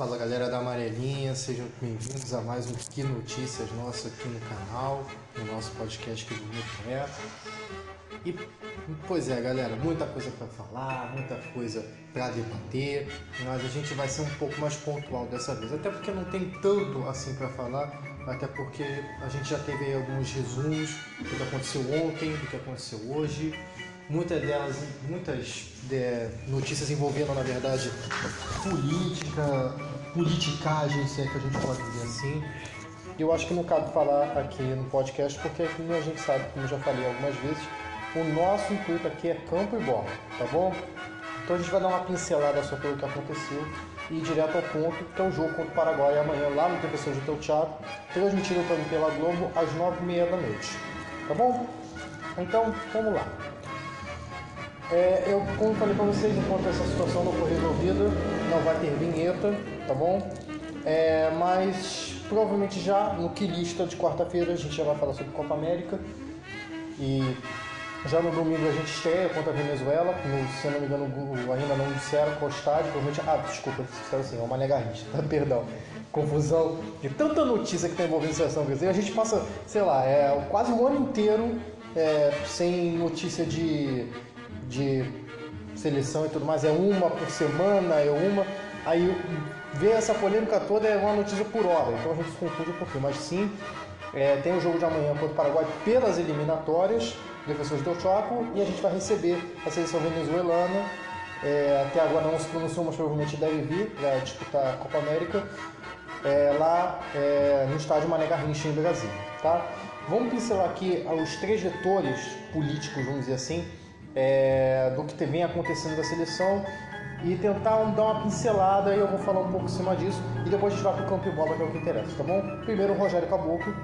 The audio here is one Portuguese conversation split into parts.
Fala galera da Amarelinha, sejam bem-vindos a mais um Que Notícias nosso aqui no canal, no nosso podcast que bonito é. E pois é, galera, muita coisa para falar, muita coisa para debater, mas a gente vai ser um pouco mais pontual dessa vez, até porque não tem tanto assim para falar, até porque a gente já teve alguns resumos do que aconteceu ontem, do que aconteceu hoje muitas delas, muitas é, notícias envolvendo, na verdade, política, politicagem, se é que a gente pode dizer assim. Eu acho que não cabe falar aqui no podcast, porque como a gente sabe, como eu já falei algumas vezes, o nosso intuito aqui é campo e bola, tá bom? Então a gente vai dar uma pincelada sobre o que aconteceu e ir direto ao ponto, que é o jogo contra o Paraguai amanhã lá no Defensor de Teu Teatro, transmitido também pela Globo às nove e meia da noite, tá bom? Então, vamos lá. É, eu, como falei para vocês, enquanto essa situação não for resolvida, não vai ter vinheta, tá bom? É, mas provavelmente já no que lista de quarta-feira a gente já vai falar sobre Copa América. E já no domingo a gente estreia contra a Venezuela, no, se eu não me engano ainda não disseram qual estádio, provavelmente. Ah, desculpa, disseram assim, é uma tá? perdão. Confusão de tanta notícia que tem envolvendo a seleção brasileira. A gente passa, sei lá, é, quase um ano inteiro é, sem notícia de de seleção e tudo mais, é uma por semana, é uma. Aí ver essa polêmica toda é uma notícia por hora, então a gente se confunde um pouquinho. Mas sim, é, tem o jogo de amanhã contra o Paraguai pelas eliminatórias, defensores do Chaco, e a gente vai receber a seleção venezuelana. É, até agora não se pronunciou, mas provavelmente deve vir para disputar a Copa América é, lá é, no estádio Mané Garrincha em Brasília. Tá? Vamos pincelar aqui os três vetores políticos, vamos dizer assim, é, do que vem acontecendo da seleção e tentar dar uma pincelada e eu vou falar um pouco em cima disso e depois a gente vai pro campo e bola que é o que interessa, tá bom? Primeiro o Rogério Caboclo.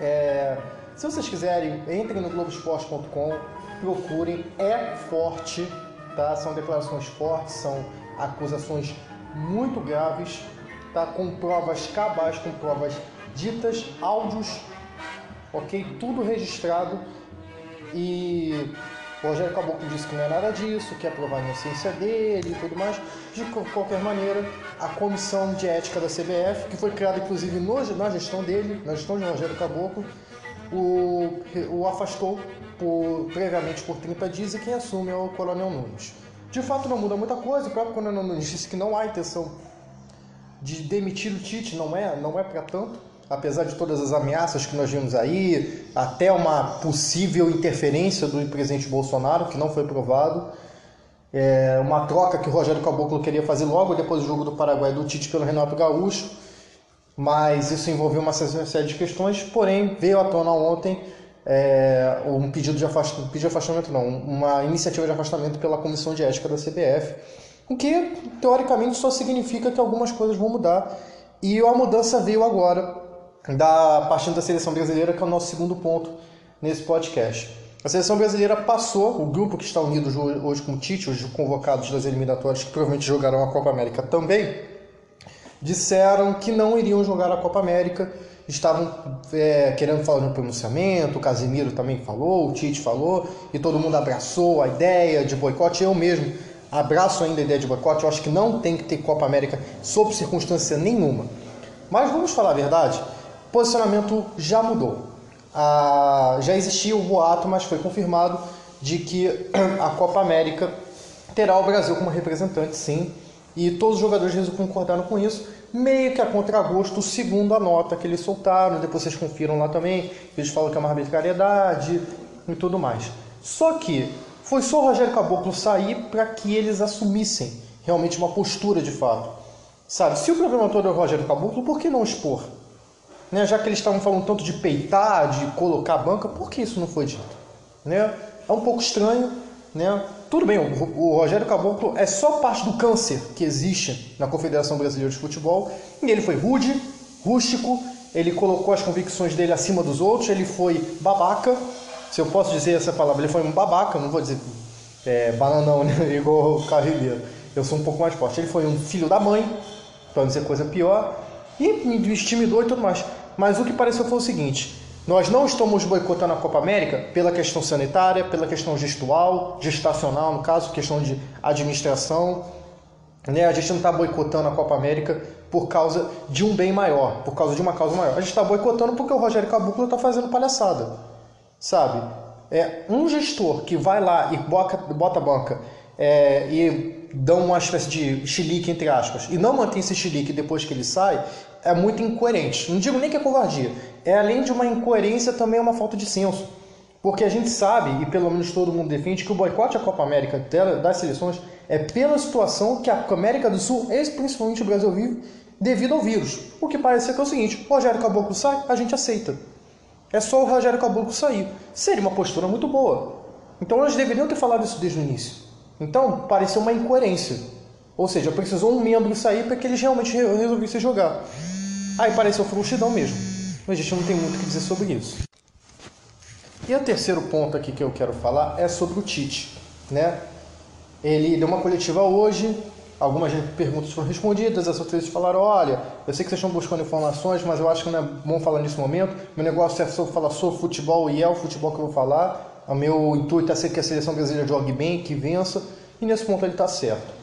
É, se vocês quiserem, entrem no Globoesporte.com, procurem, é forte, tá? São declarações fortes, são acusações muito graves, tá? Com provas cabais, com provas ditas, áudios, ok? Tudo registrado e o Rogério Caboclo disse que não é nada disso, que é provar a inocência dele e tudo mais. De qualquer maneira, a comissão de ética da CBF, que foi criada inclusive no, na gestão dele, na gestão de Rogério Caboclo, o, o afastou por, previamente por 30 dias e quem assume é o Coronel Nunes. De fato, não muda muita coisa, o próprio Coronel Nunes disse que não há intenção de demitir o Tite, não é, não é para tanto apesar de todas as ameaças que nós vimos aí, até uma possível interferência do presidente Bolsonaro, que não foi provado, é uma troca que o Rogério Caboclo queria fazer logo depois do jogo do Paraguai do Tite pelo Renato Gaúcho, mas isso envolveu uma série de questões, porém veio à tona ontem é, um pedido de pedido de afastamento não, uma iniciativa de afastamento pela Comissão de Ética da CBF, o que teoricamente só significa que algumas coisas vão mudar e a mudança veio agora da partindo da seleção brasileira, que é o nosso segundo ponto nesse podcast. A seleção brasileira passou, o grupo que está unido hoje com o Tite, os convocados das eliminatórias, que provavelmente jogarão a Copa América também, disseram que não iriam jogar a Copa América, estavam é, querendo falar no pronunciamento, o Casemiro também falou, o Tite falou, e todo mundo abraçou a ideia de boicote. Eu mesmo abraço ainda a ideia de boicote, eu acho que não tem que ter Copa América sob circunstância nenhuma. Mas vamos falar a verdade, posicionamento já mudou. Ah, já existia o boato, mas foi confirmado de que a Copa América terá o Brasil como representante, sim. E todos os jogadores concordaram com isso, meio que a contragosto, segundo a nota que eles soltaram. Depois vocês confiram lá também, eles falam que é uma arbitrariedade e tudo mais. Só que foi só o Rogério Caboclo sair para que eles assumissem realmente uma postura de fato. Sabe, se o problema todo é o Rogério Caboclo, por que não expor? Né? Já que eles estavam falando tanto de peitar, de colocar a banca, por que isso não foi dito? Né? É um pouco estranho. Né? Tudo bem, o Rogério Caboclo é só parte do câncer que existe na Confederação Brasileira de Futebol. E ele foi rude, rústico, ele colocou as convicções dele acima dos outros, ele foi babaca. Se eu posso dizer essa palavra, ele foi um babaca, não vou dizer é, bananão, né? igual o Carrilheiro. Eu sou um pouco mais forte. Ele foi um filho da mãe, para não dizer coisa pior. E me intimidou e tudo mais. Mas o que pareceu foi o seguinte: nós não estamos boicotando a Copa América pela questão sanitária, pela questão gestual, gestacional, no caso, questão de administração. né? A gente não está boicotando a Copa América por causa de um bem maior, por causa de uma causa maior. A gente está boicotando porque o Rogério Caboclo está fazendo palhaçada, sabe? É um gestor que vai lá e bota, bota a banca é, e dá uma espécie de chilique, entre aspas, e não mantém esse chilique depois que ele sai, é muito incoerente. Não digo nem que é covardia, é além de uma incoerência também uma falta de senso. Porque a gente sabe, e pelo menos todo mundo defende, que o boicote à Copa América das seleções é pela situação que a América do Sul, e principalmente o Brasil, vive devido ao vírus. O que parece que é o seguinte: Rogério Caboclo sai, a gente aceita. É só o Rogério Caboclo sair. Seria uma postura muito boa. Então eles deveriam ter falado isso desde o início. Então pareceu uma incoerência. Ou seja, precisou um membro sair para que eles realmente resolvessem jogar. Aí pareceu frouxidão mesmo. Mas a gente não tem muito o que dizer sobre isso. E o terceiro ponto aqui que eu quero falar é sobre o Tite. Né? Ele deu uma coletiva hoje, algumas perguntas foram respondidas, as outras falaram, olha, eu sei que vocês estão buscando informações, mas eu acho que não é bom falar nesse momento. Meu negócio é sobre falar sobre futebol e é o futebol que eu vou falar. O meu intuito é ser que a seleção brasileira jogue bem, que vença, e nesse ponto ele está certo.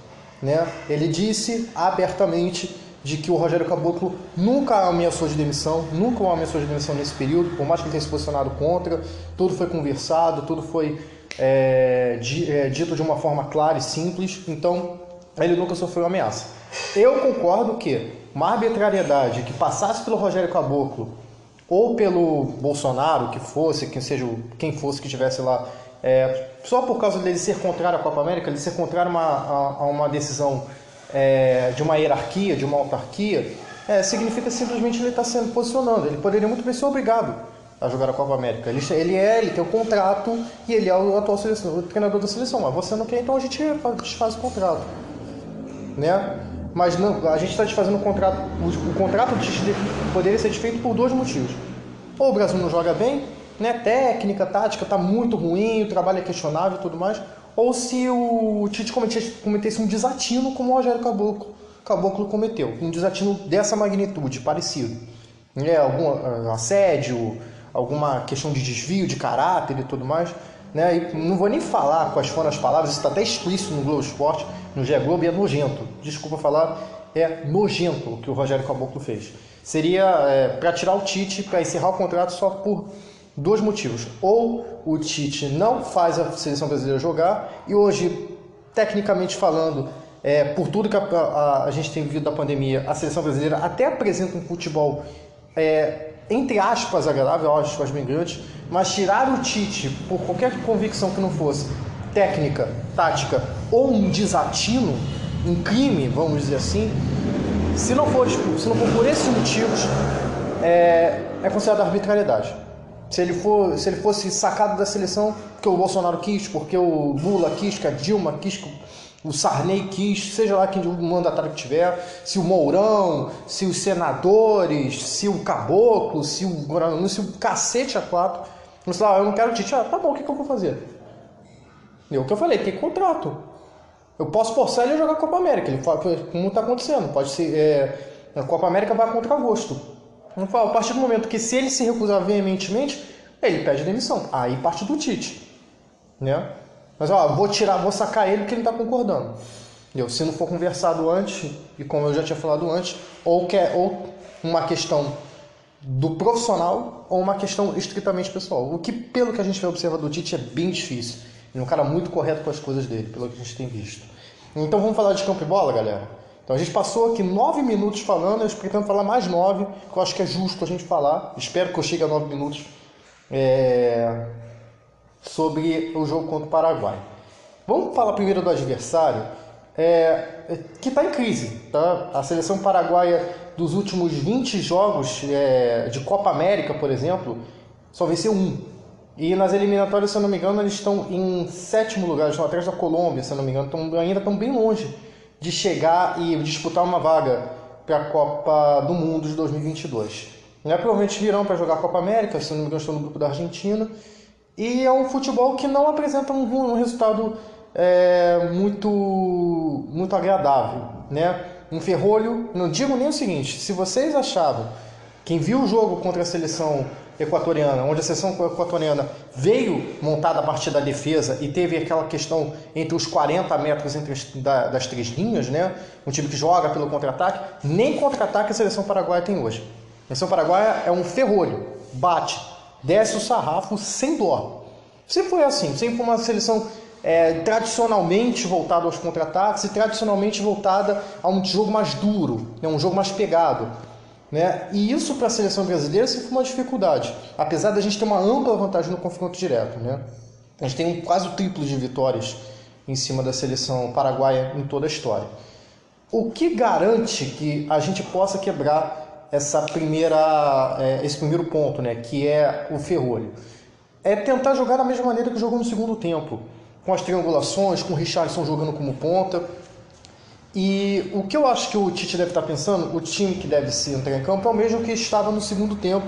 Né? Ele disse abertamente de que o Rogério Caboclo nunca ameaçou de demissão, nunca ameaçou de demissão nesse período, por mais que ele tenha se posicionado contra, tudo foi conversado, tudo foi é, é, dito de uma forma clara e simples, então ele nunca sofreu ameaça. Eu concordo que uma arbitrariedade que passasse pelo Rogério Caboclo ou pelo Bolsonaro, que fosse, quem seja quem fosse que estivesse lá, é, só por causa dele ser contrário à Copa América, ele ser contrário a uma, a, a uma decisão é, de uma hierarquia, de uma autarquia, é, significa simplesmente ele estar tá sendo posicionando. Ele poderia muito bem ser obrigado a jogar a Copa América. Ele, ele é, ele tem o um contrato e ele é o atual seleção, o treinador da seleção. Mas você não quer, então a gente desfaz o contrato. Né? Mas não, a gente está desfazendo o contrato. O, o contrato poderia ser desfeito por dois motivos. Ou o Brasil não joga bem, né? técnica, tática está muito ruim, o trabalho é questionável e tudo mais. Ou se o Tite cometesse, cometesse um desatino como o Rogério Caboclo, Caboclo cometeu. Um desatino dessa magnitude, parecido. Né? Algum assédio, alguma questão de desvio de caráter e tudo mais. Né? E não vou nem falar quais foram as palavras, isso está até explícito no Globo Esporte, no GE Globo, e é nojento. Desculpa falar, é nojento o que o Rogério Caboclo fez. Seria é, para tirar o Tite, para encerrar o contrato só por dois motivos. Ou o Tite não faz a seleção brasileira jogar, e hoje, tecnicamente falando, é, por tudo que a, a, a gente tem vivido da pandemia, a seleção brasileira até apresenta um futebol é, entre aspas, agradável, aspas bem grandes, mas tirar o Tite por qualquer convicção que não fosse técnica, tática ou um desatino, um crime, vamos dizer assim, se não for, se não for por esses motivos, é, é considerado arbitrariedade. Se ele, for, se ele fosse sacado da seleção porque o Bolsonaro quis, porque o Lula quis, que a Dilma quis, o Sarney quis, seja lá quem o mandatário que tiver, se o Mourão, se os senadores, se o Caboclo, se o se o cacete a quatro. Você lá, eu não quero Tite, ah, tá bom, o que, que eu vou fazer? É o que eu falei, tem contrato. Eu posso forçar ele a jogar a Copa América, ele fala, como está acontecendo, pode ser. É, a Copa América vai contra agosto. Não fala, a partir do momento que se ele se recusar veementemente, ele pede demissão. Aí parte do Tite. Né? Mas ó, vou tirar, vou sacar ele porque ele está concordando. Entendeu? Se não for conversado antes, e como eu já tinha falado antes, ou, quer, ou uma questão do profissional ou uma questão estritamente pessoal. O que, pelo que a gente vai observar do Tite, é bem difícil. Ele é um cara muito correto com as coisas dele, pelo que a gente tem visto. Então vamos falar de campo e bola, galera? Então a gente passou aqui nove minutos falando, eu pretendo falar mais nove, que eu acho que é justo a gente falar. Espero que eu chegue a nove minutos. É sobre o jogo contra o Paraguai. Vamos falar primeiro do adversário, é, que está em crise. Tá? A seleção paraguaia dos últimos 20 jogos é, de Copa América, por exemplo, só venceu um. E nas eliminatórias, se eu não me engano, eles estão em sétimo lugar, estão atrás da Colômbia, se eu não me engano, estão, ainda estão bem longe de chegar e disputar uma vaga para a Copa do Mundo de 2022. Né? Provavelmente virão para jogar a Copa América, se não me engano, estão no grupo da Argentina. E é um futebol que não apresenta um, um resultado é, muito, muito agradável. Né? Um ferrolho, não digo nem o seguinte: se vocês achavam Quem viu o jogo contra a seleção equatoriana, onde a seleção equatoriana veio montada a partir da defesa e teve aquela questão entre os 40 metros entre as, da, das três linhas, né? Um time que joga pelo contra-ataque, nem contra-ataque a seleção paraguaia tem hoje. A seleção paraguaia é um ferrolho, bate, desce o sarrafo sem dó. Sempre foi assim, sempre foi uma seleção é, tradicionalmente voltada aos contra-ataques e tradicionalmente voltada a um jogo mais duro, né? um jogo mais pegado. Né? E isso para a seleção brasileira sempre foi uma dificuldade, apesar da gente ter uma ampla vantagem no confronto direto. Né? A gente tem um quase o triplo de vitórias em cima da seleção paraguaia em toda a história. O que garante que a gente possa quebrar essa primeira, é, esse primeiro ponto, né, que é o ferrolho? É tentar jogar da mesma maneira que jogou no segundo tempo, com as triangulações, com o Richardson jogando como ponta, e o que eu acho que o Tite deve estar pensando, o time que deve se entrar em campo é o mesmo que estava no segundo tempo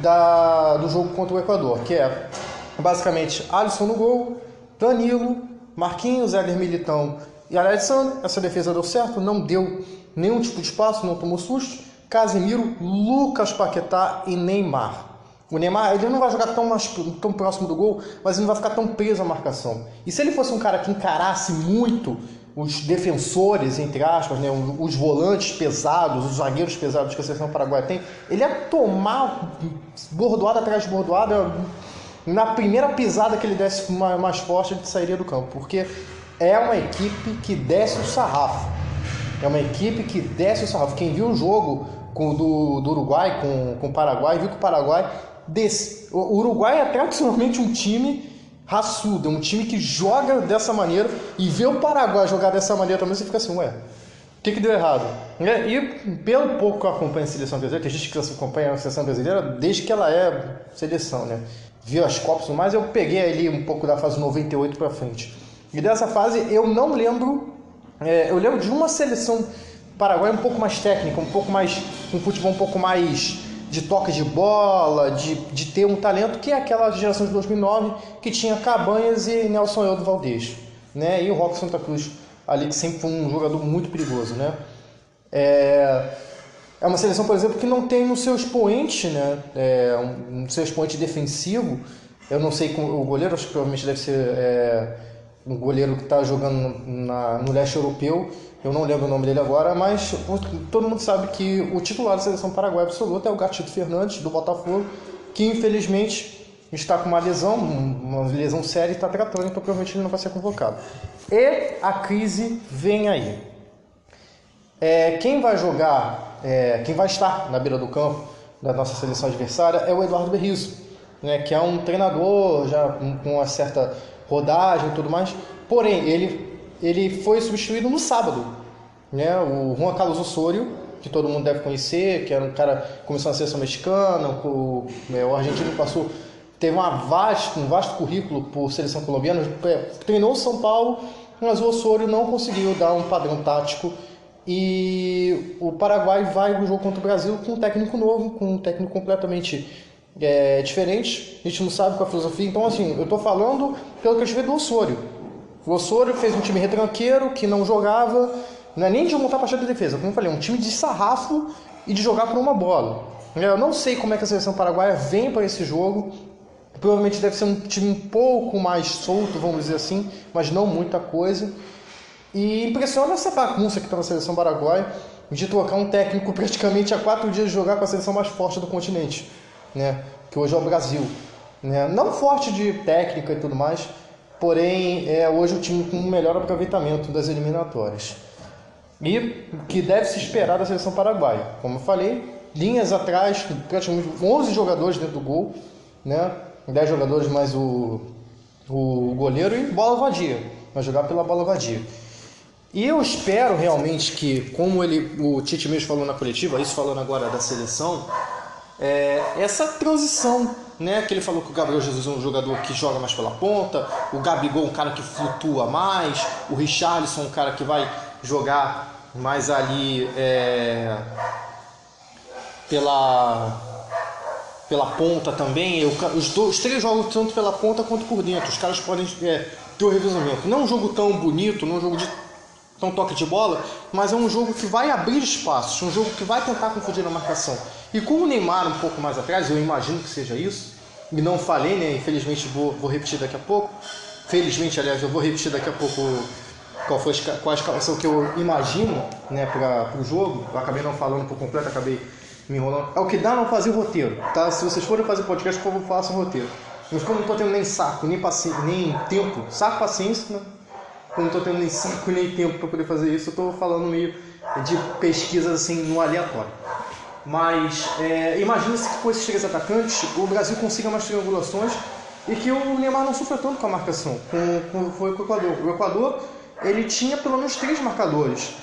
da, do jogo contra o Equador, que é basicamente Alisson no gol, Danilo, Marquinhos, Éder Militão e Alexandre. Essa defesa deu certo, não deu nenhum tipo de espaço, não tomou susto. Casemiro, Lucas Paquetá e Neymar. O Neymar ele não vai jogar tão, mais, tão próximo do gol, mas ele não vai ficar tão preso à marcação. E se ele fosse um cara que encarasse muito os defensores, entre aspas, né, os volantes pesados, os zagueiros pesados que a seleção paraguaia tem, ele ia tomar bordoada atrás de bordoada. Na primeira pisada que ele desse mais forte, ele sairia do campo, porque é uma equipe que desce o sarrafo. É uma equipe que desce o sarrafo. Quem viu o jogo com, do, do Uruguai com, com o Paraguai, viu que o Paraguai desce. O Uruguai é tradicionalmente um time raçudo, é um time que joga dessa maneira e vê o Paraguai jogar dessa maneira também, você fica assim, ué, o que, que deu errado? É, e pelo pouco que eu acompanho a seleção brasileira, tem gente que acompanha a seleção brasileira desde que ela é seleção, né? Viu as Copas e mais, eu peguei ali um pouco da fase 98 para frente. E dessa fase eu não lembro, é, eu lembro de uma seleção paraguaia um pouco mais técnica, um pouco mais, um futebol um pouco mais de toque de bola, de, de ter um talento, que é aquela geração de 2009 que tinha Cabanhas e Nelson Eudo Valdez, né? E o Rock Santa Cruz ali, que sempre foi um jogador muito perigoso, né? É, é uma seleção, por exemplo, que não tem no seu expoente, né? É, um, no seu expoente defensivo, eu não sei o goleiro, acho que provavelmente deve ser é, um goleiro que está jogando na, no leste europeu, eu não lembro o nome dele agora, mas todo mundo sabe que o titular da seleção paraguaia absoluta é o Gatito Fernandes, do Botafogo, que infelizmente está com uma lesão, uma lesão séria e está tratando, então provavelmente ele não vai ser convocado. E a crise vem aí. É, quem vai jogar, é, quem vai estar na beira do campo da nossa seleção adversária é o Eduardo Berrizo, né, que é um treinador já com uma certa rodagem e tudo mais, porém ele ele foi substituído no sábado. Né? O Juan Carlos Osorio, que todo mundo deve conhecer, que era um cara que começou na seleção mexicana, o, né, o argentino passou, teve uma vasto, um vasto currículo por seleção colombiana, é, treinou o São Paulo, mas o Osorio não conseguiu dar um padrão tático e o Paraguai vai no jogo contra o Brasil com um técnico novo, com um técnico completamente é, diferente. A gente não sabe qual a filosofia. Então, assim, eu estou falando pelo que eu tive do Osorio. O Osorio fez um time retranqueiro que não jogava, não é nem de montar a partida de defesa, como eu falei, um time de sarrafo e de jogar por uma bola. Eu não sei como é que a seleção paraguaia vem para esse jogo. Provavelmente deve ser um time um pouco mais solto, vamos dizer assim, mas não muita coisa. E impressiona essa bagunça que está na seleção paraguaia de trocar um técnico praticamente há quatro dias de jogar com a seleção mais forte do continente, né? que hoje é o Brasil. Né? Não forte de técnica e tudo mais, porém é hoje o time com o melhor aproveitamento das eliminatórias. E que deve se esperar da seleção paraguaia. Como eu falei, linhas atrás, praticamente 11 jogadores dentro do gol, né? 10 jogadores mais o, o goleiro e bola vadia. Vai jogar pela bola vadia. E eu espero realmente que, como ele, o Tite mesmo falou na coletiva, isso falando agora da seleção, é, essa transição né? Que ele falou que o Gabriel Jesus é um jogador que joga mais pela ponta, o Gabigol um cara que flutua mais, o Richarlison um cara que vai jogar mais ali é, pela pela ponta também. os, dois, os três jogam tanto pela ponta quanto por dentro. Os caras podem é, ter o revisamento. Não é um jogo tão bonito, não é um jogo de Então toque de bola, mas é um jogo que vai abrir espaços, um jogo que vai tentar confundir a marcação. E com o Neymar um pouco mais atrás, eu imagino que seja isso, e não falei, né? Infelizmente vou, vou repetir daqui a pouco. Felizmente, aliás, eu vou repetir daqui a pouco qual foi qual a escalação que eu imagino né, para o jogo. Eu acabei não falando por completo, acabei me enrolando. É o que dá não fazer o roteiro, tá? Se vocês forem fazer podcast, por favor, façam o roteiro. Mas como não estou tendo nem saco, nem, paciência, nem tempo, saco, paciência, né? Como não estou tendo nem saco nem tempo para poder fazer isso, eu estou falando meio de pesquisas assim no aleatório. Mas é, imagina-se que com esses três atacantes o Brasil consiga mais triangulações e que o Neymar não sofra tanto com a marcação, como, como foi com o Equador. O Equador ele tinha pelo menos três marcadores.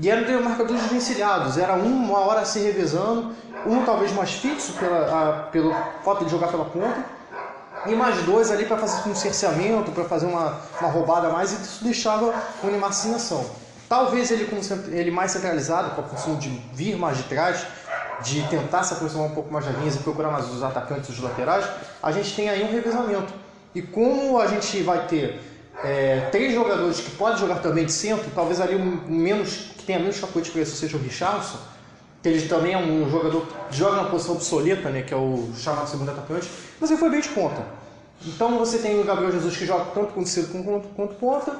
E eram marcadores vencilhados, era um uma hora se revezando, um talvez mais fixo pela, a, pelo fato de jogar pela ponta, e mais dois ali para fazer um cerceamento, para fazer uma, uma roubada a mais, e isso deixava o Neymar sem ação. Talvez ele, ele mais centralizado, com a função de vir mais de trás, de tentar se aproximar um pouco mais das linhas e procurar mais os atacantes e os laterais, a gente tem aí um revezamento. E como a gente vai ter é, três jogadores que podem jogar também de centro, talvez ali um menos, que tenha menos capote de preço seja o Richardson, ele também é um jogador que joga na posição obsoleta, né, que é o chamado segundo atacante, mas ele foi bem de ponta. Então você tem o Gabriel Jesus que joga tanto com centro quanto, quanto ponta,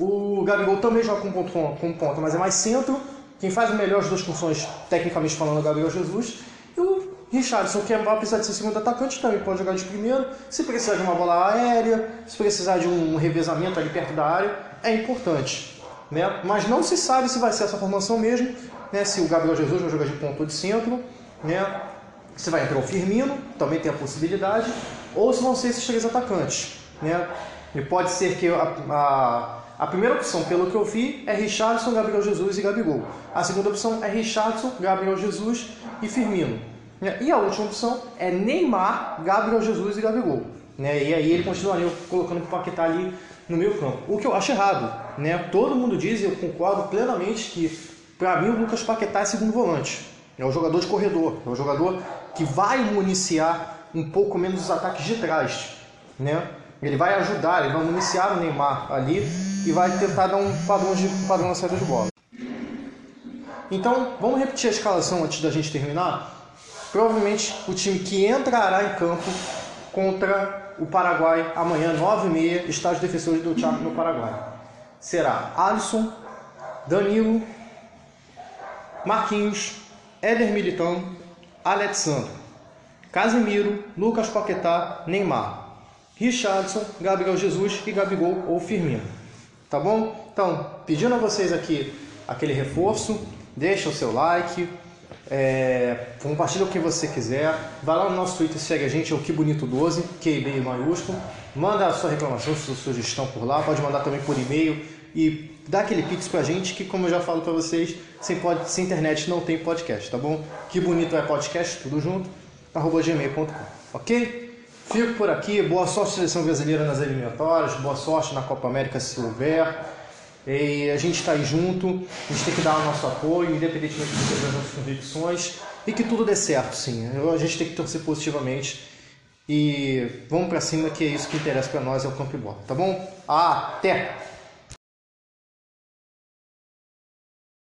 o Gabigol também joga com ponto, com ponta, mas é mais centro. Quem faz melhor as duas funções, tecnicamente falando, é o Gabriel Jesus. E o Richardson, que vai precisar de ser segundo atacante, também pode jogar de primeiro. Se precisar de uma bola aérea, se precisar de um revezamento ali perto da área, é importante. Né? Mas não se sabe se vai ser essa formação mesmo, né? se o Gabriel Jesus vai jogar de ponto ou de centro, né? se vai entrar o Firmino, também tem a possibilidade, ou se vão ser esses três atacantes. Né? E pode ser que a, a, a primeira opção, pelo que eu vi, é Richardson, Gabriel Jesus e Gabigol. A segunda opção é Richardson, Gabriel Jesus e Firmino. Né? E a última opção é Neymar, Gabriel Jesus e Gabigol. Né? E aí ele continuaria colocando o Paquetá ali no meio campo. O que eu acho errado. Né? Todo mundo diz, e eu concordo plenamente, que para mim o Lucas Paquetá é segundo volante. É o jogador de corredor, é o jogador que vai municiar um pouco menos os ataques de trás. Né? Ele vai ajudar, ele vai municiar o Neymar ali e vai tentar dar um padrão, de, um padrão na saída de bola. Então, vamos repetir a escalação antes da gente terminar? Provavelmente o time que entrará em campo contra o Paraguai amanhã, 9h30, estádio defensores do Chaco no Paraguai. Será Alisson, Danilo, Marquinhos, Éder Militão, Alexandre, Casemiro, Lucas Paquetá, Neymar, Richardson, Gabriel Jesus e Gabigol ou Firmino. Tá bom? Então, pedindo a vocês aqui aquele reforço, deixa o seu like, é, compartilha o que você quiser. Vai lá no nosso Twitter, segue a gente, é o Que Bonito 12, QB maiúsculo. Manda a sua reclamação, sua sugestão por lá. Pode mandar também por e-mail e dá aquele pix pra gente, que como eu já falo pra vocês, sem, pod, sem internet não tem podcast, tá bom? Que bonito é podcast, tudo junto, arroba gmail.com, ok? Fico por aqui, boa sorte seleção brasileira nas eliminatórias, boa sorte na Copa América se houver. E a gente está aí junto, a gente tem que dar o nosso apoio, independentemente das nossas convicções, e que tudo dê certo, sim. A gente tem que torcer positivamente e vamos para cima, que é isso que interessa para nós, é o campo e bola, tá bom? Até!